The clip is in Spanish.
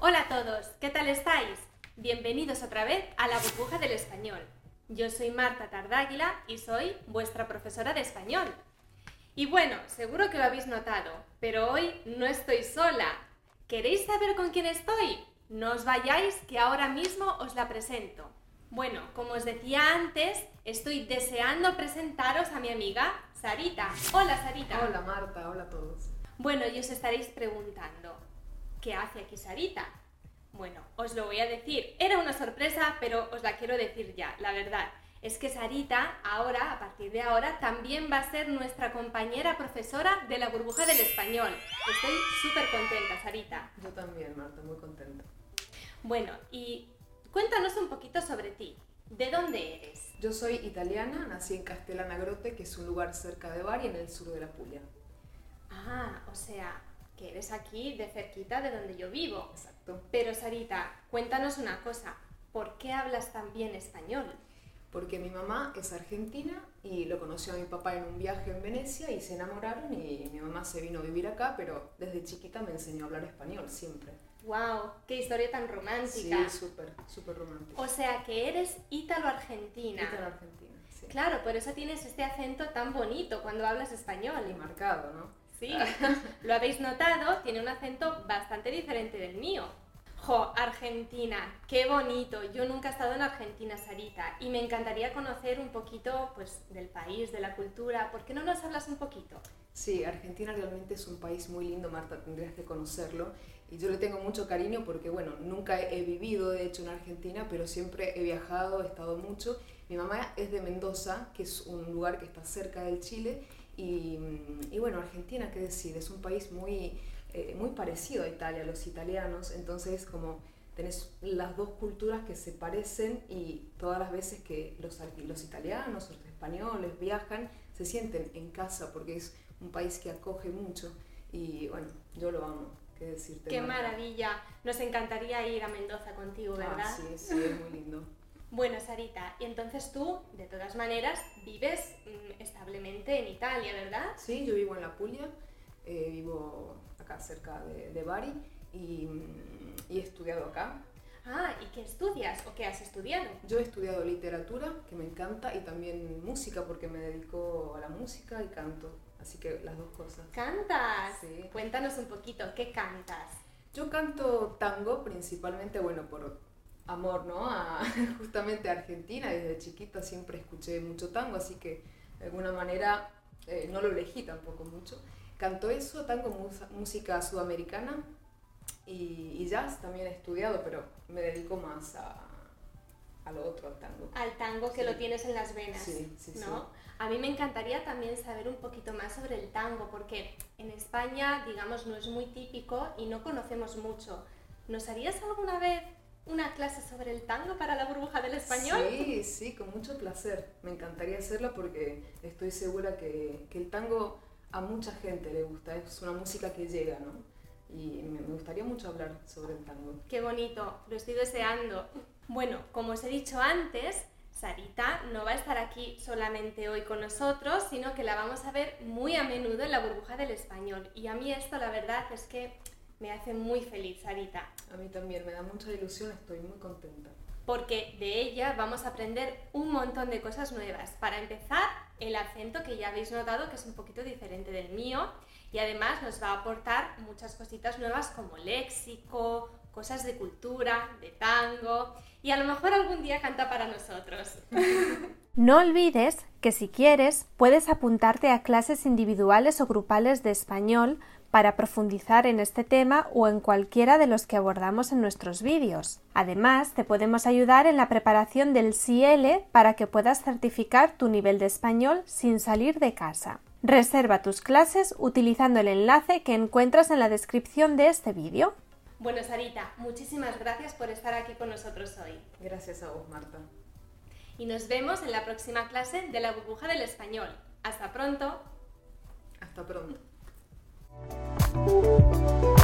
Hola a todos, ¿qué tal estáis? Bienvenidos otra vez a la burbuja del español. Yo soy Marta Tardáguila y soy vuestra profesora de español. Y bueno, seguro que lo habéis notado, pero hoy no estoy sola. ¿Queréis saber con quién estoy? No os vayáis, que ahora mismo os la presento. Bueno, como os decía antes, estoy deseando presentaros a mi amiga Sarita. Hola Sarita. Hola Marta, hola a todos. Bueno, y os estaréis preguntando, ¿qué hace aquí Sarita? Bueno, os lo voy a decir. Era una sorpresa, pero os la quiero decir ya, la verdad. Es que Sarita, ahora, a partir de ahora, también va a ser nuestra compañera profesora de la burbuja del español. Estoy súper contenta, Sarita. Yo también, Marta, muy contenta. Bueno, y cuéntanos un poquito sobre ti. ¿De dónde eres? Yo soy italiana, nací en Castellana Grotte, que es un lugar cerca de Bari, en el sur de la Puglia. Ah, o sea, que eres aquí de cerquita de donde yo vivo. Exacto. Pero Sarita, cuéntanos una cosa. ¿Por qué hablas tan bien español? Porque mi mamá es argentina y lo conoció a mi papá en un viaje en Venecia y se enamoraron y mi mamá se vino a vivir acá, pero desde chiquita me enseñó a hablar español siempre. ¡Wow! ¡Qué historia tan romántica! Sí, súper, súper romántica. O sea que eres ítalo-argentina. Ítalo-argentina, sí. Claro, por eso tienes este acento tan bonito cuando hablas español. Y marcado, ¿no? Sí, lo habéis notado, tiene un acento bastante diferente del mío. Jo, Argentina, qué bonito. Yo nunca he estado en Argentina, Sarita, y me encantaría conocer un poquito pues, del país, de la cultura. ¿Por qué no nos hablas un poquito? Sí, Argentina realmente es un país muy lindo, Marta, tendrías que conocerlo. Y yo le tengo mucho cariño porque, bueno, nunca he vivido, de hecho, en Argentina, pero siempre he viajado, he estado mucho. Mi mamá es de Mendoza, que es un lugar que está cerca del Chile, y, y bueno, Argentina, qué decir, es un país muy, eh, muy parecido a Italia, los italianos, entonces como tenés las dos culturas que se parecen y todas las veces que los, los italianos, los españoles viajan, se sienten en casa porque es un país que acoge mucho y bueno, yo lo amo. ¿Qué decirte? Qué Marta? maravilla. Nos encantaría ir a Mendoza contigo, ¿verdad? Ah, sí, sí, es muy lindo. Bueno, Sarita, y entonces tú, de todas maneras, vives mm, establemente en Italia, ¿verdad? Sí, yo vivo en la Puglia, eh, vivo acá cerca de, de Bari y, mm, y he estudiado acá. Ah, ¿y qué estudias o qué has estudiado? Yo he estudiado literatura, que me encanta, y también música, porque me dedico a la música y canto. Así que las dos cosas. ¿Cantas? Sí. Cuéntanos un poquito, ¿qué cantas? Yo canto tango principalmente, bueno, por amor, ¿no? A, justamente a Argentina. Desde chiquita siempre escuché mucho tango, así que de alguna manera eh, no lo elegí tampoco mucho. Canto eso, tango, música sudamericana y, y jazz también he estudiado, pero me dedico más a, a lo otro, al tango. Al tango que Sí. lo tienes en las venas, Sí, sí, ¿no? sí. A mí me encantaría también saber un poquito más sobre el tango, porque en España, digamos, no es muy típico y no conocemos mucho. ¿Nos harías alguna vez una clase sobre el tango para la burbuja del español? Sí, sí, con mucho placer. Me encantaría hacerlo porque estoy segura que, que el tango a mucha gente le gusta. Es una música que llega, ¿no? Y me, me gustaría mucho hablar sobre el tango. Qué bonito, lo estoy deseando. Bueno, como os he dicho antes, Sarita no va a estar aquí solamente hoy con nosotros, sino que la vamos a ver muy a menudo en la burbuja del español. Y a mí esto la verdad es que me hace muy feliz, Sarita, A mí también me da mucha ilusión, estoy muy contenta. porque de ella vamos a aprender un montón de cosas nuevas. Para empezar, el acento que ya habéis notado que es un poquito diferente del mío y además nos va a aportar muchas cositas nuevas como léxico, cosas de cultura, de tango y a lo mejor algún día canta para nosotros. No olvides que si quieres puedes apuntarte a clases individuales o grupales de español para profundizar en este tema o en cualquiera de los que abordamos en nuestros vídeos. Además, te podemos ayudar en la preparación del CL para que puedas certificar tu nivel de español sin salir de casa. Reserva tus clases utilizando el enlace que encuentras en la descripción de este vídeo. Bueno, Sarita, muchísimas gracias por estar aquí con nosotros hoy. Gracias a vos, Marta. Y nos vemos en la próxima clase de la burbuja del español. Hasta pronto. Hasta pronto. Thank you.